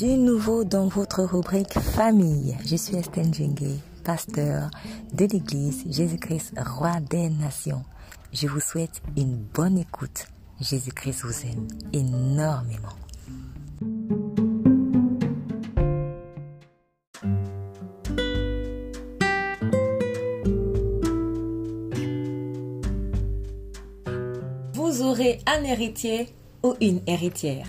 Du nouveau dans votre rubrique famille. Je suis Estelle Djengue, pasteur de l'église Jésus-Christ, roi des nations. Je vous souhaite une bonne écoute. Jésus-Christ vous aime énormément. Vous aurez un héritier ou une héritière.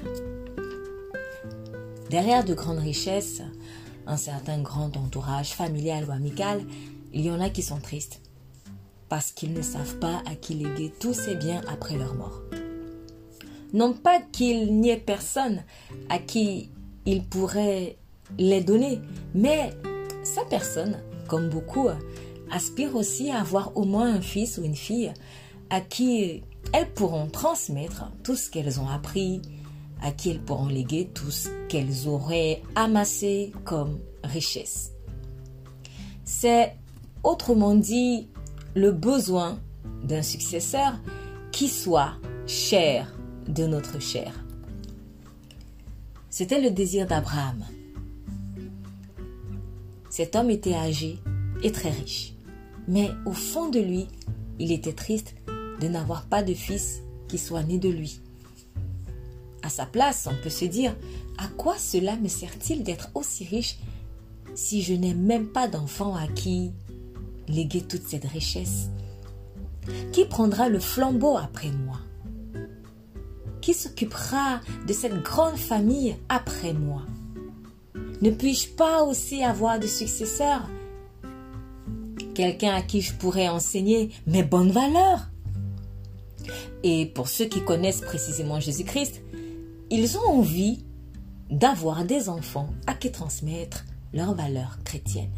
Derrière de grandes richesses, un certain grand entourage familial ou amical, il y en a qui sont tristes parce qu'ils ne savent pas à qui léguer tous ces biens après leur mort. Non pas qu'il n'y ait personne à qui ils pourraient les donner, mais ces personnes, comme beaucoup, aspirent aussi à avoir au moins un fils ou une fille à qui elles pourront transmettre tout ce qu'elles ont appris, à qui elles pourront léguer tout ce qu'elles auraient amassé comme richesse. C'est autrement dit le besoin d'un successeur qui soit cher de notre chair. C'était le désir d'Abraham. Cet homme était âgé et très riche, mais au fond de lui, il était triste de n'avoir pas de fils qui soit né de lui. À sa place, on peut se dire, à quoi cela me sert-il d'être aussi riche si je n'ai même pas d'enfant à qui léguer toute cette richesse? Qui prendra le flambeau après moi? Qui s'occupera de cette grande famille après moi? Ne puis-je pas aussi avoir de successeurs? Quelqu'un à qui je pourrais enseigner mes bonnes valeurs? Et pour ceux qui connaissent précisément Jésus-Christ, ils ont envie d'avoir des enfants à qui transmettre leurs valeurs chrétiennes.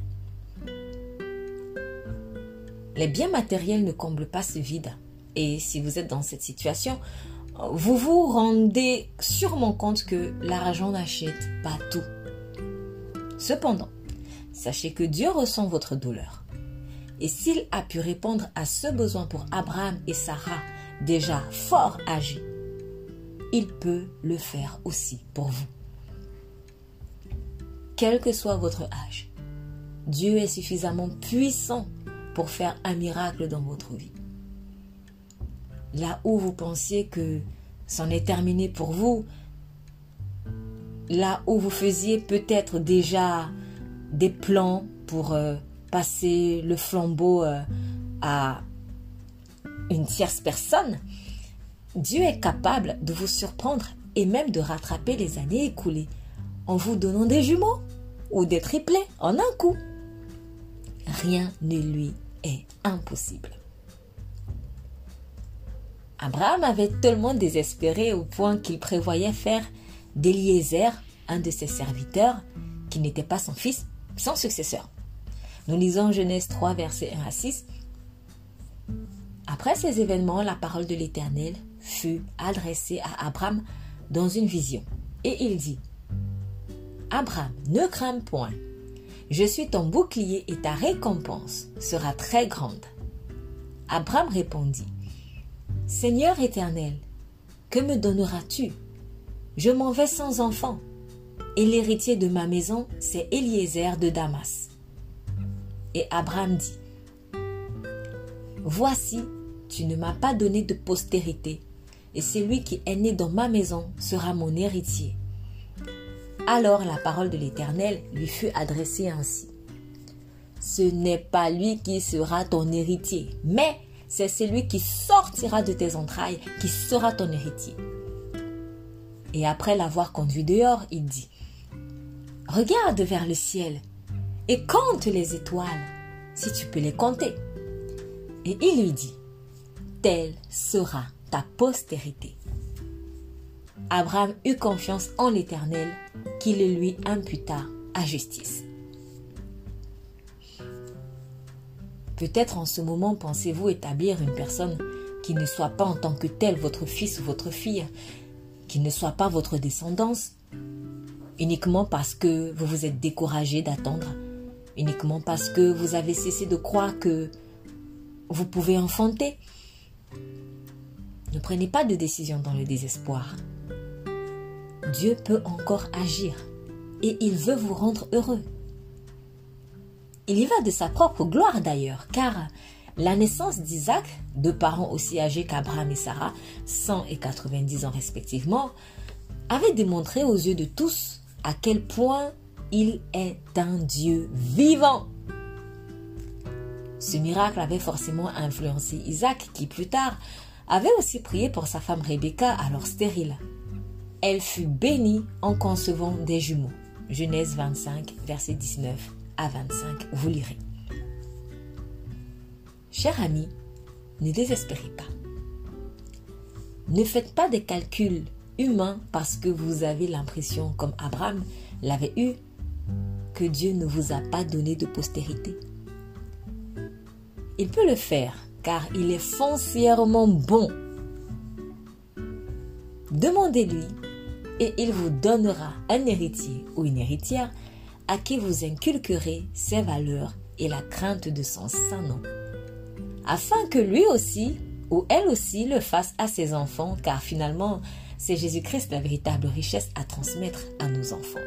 Les biens matériels ne comblent pas ce vide. Et si vous êtes dans cette situation, vous vous rendez sûrement compte que l'argent n'achète pas tout. Cependant, sachez que Dieu ressent votre douleur. Et s'il a pu répondre à ce besoin pour Abraham et Sarah déjà fort âgés, il peut le faire aussi pour vous. Quel que soit votre âge, Dieu est suffisamment puissant pour faire un miracle dans votre vie. Là où vous pensiez que c'en est terminé pour vous, là où vous faisiez peut-être déjà des plans pour euh, passer le flambeau euh, à une tierce personne, Dieu est capable de vous surprendre et même de rattraper les années écoulées en vous donnant des jumeaux ou des triplés en un coup. Rien ne lui est impossible. Abraham avait tellement désespéré au point qu'il prévoyait faire d'Eliezer, un de ses serviteurs, qui n'était pas son fils, son successeur. Nous lisons Genèse 3, versets 1 à 6. Après ces événements, la parole de l'Éternel fut adressée à Abraham dans une vision. Et il dit, Abraham, ne crains point. Je suis ton bouclier et ta récompense sera très grande. Abraham répondit, Seigneur éternel, que me donneras-tu? Je m'en vais sans enfant, et l'héritier de ma maison, c'est Eliezer de Damas. Et Abraham dit, Voici, tu ne m'as pas donné de postérité, et celui qui est né dans ma maison sera mon héritier. Alors la parole de l'Éternel lui fut adressée ainsi. Ce n'est pas lui qui sera ton héritier, mais c'est celui qui sortira de tes entrailles qui sera ton héritier. Et après l'avoir conduit dehors, il dit, Regarde vers le ciel et compte les étoiles, si tu peux les compter. Et il lui dit, telle sera postérité. Abraham eut confiance en l'Éternel qui le lui imputa à justice. Peut-être en ce moment pensez-vous établir une personne qui ne soit pas en tant que telle votre fils ou votre fille, qui ne soit pas votre descendance, uniquement parce que vous vous êtes découragé d'attendre, uniquement parce que vous avez cessé de croire que vous pouvez enfanter. Ne prenez pas de décision dans le désespoir. Dieu peut encore agir et il veut vous rendre heureux. Il y va de sa propre gloire d'ailleurs, car la naissance d'Isaac, deux parents aussi âgés qu'Abraham et Sarah, 100 et 90 ans respectivement, avait démontré aux yeux de tous à quel point il est un Dieu vivant. Ce miracle avait forcément influencé Isaac qui plus tard avait aussi prié pour sa femme Rebecca alors stérile. Elle fut bénie en concevant des jumeaux. Genèse 25, verset 19 à 25, vous lirez. Cher ami, ne désespérez pas. Ne faites pas des calculs humains parce que vous avez l'impression, comme Abraham l'avait eu, que Dieu ne vous a pas donné de postérité. Il peut le faire car il est foncièrement bon. Demandez-lui et il vous donnera un héritier ou une héritière à qui vous inculquerez ses valeurs et la crainte de son saint nom, afin que lui aussi ou elle aussi le fasse à ses enfants, car finalement, c'est Jésus-Christ la véritable richesse à transmettre à nos enfants.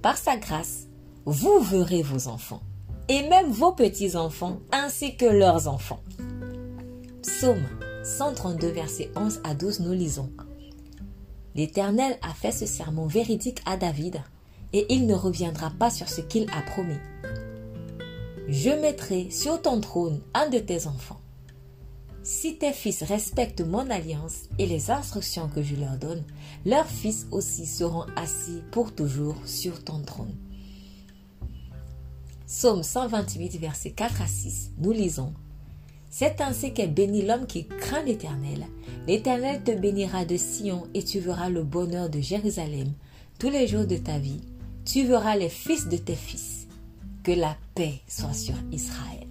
Par sa grâce, vous verrez vos enfants, et même vos petits-enfants, ainsi que leurs enfants. Psaume 132, versets 11 à 12, nous lisons. L'Éternel a fait ce serment véridique à David, et il ne reviendra pas sur ce qu'il a promis. Je mettrai sur ton trône un de tes enfants. Si tes fils respectent mon alliance et les instructions que je leur donne, leurs fils aussi seront assis pour toujours sur ton trône. Psaume 128, versets 4 à 6, nous lisons C'est ainsi qu'est béni l'homme qui craint l'Éternel. L'Éternel te bénira de Sion et tu verras le bonheur de Jérusalem tous les jours de ta vie. Tu verras les fils de tes fils. Que la paix soit sur Israël.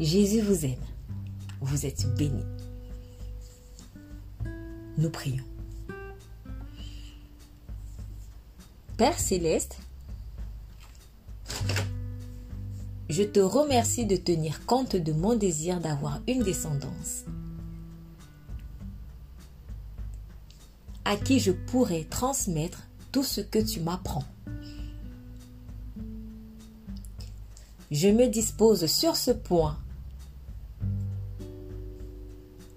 Jésus vous aime. Vous êtes bénis. Nous prions. Père céleste, je te remercie de tenir compte de mon désir d'avoir une descendance à qui je pourrais transmettre tout ce que tu m'apprends. Je me dispose sur ce point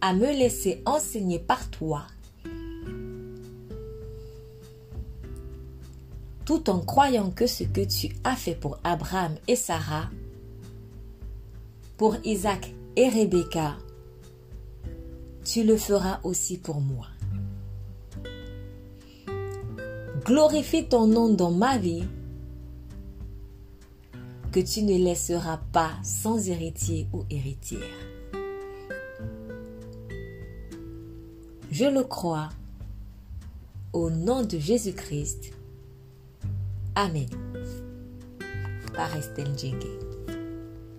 à me laisser enseigner par toi, tout en croyant que ce que tu as fait pour Abraham et Sarah, pour Isaac et Rebecca, tu le feras aussi pour moi. Glorifie ton nom dans ma vie que tu ne laisseras pas sans héritier ou héritière. Je le crois au nom de Jésus-Christ. Amen. Par Estelle Djenge.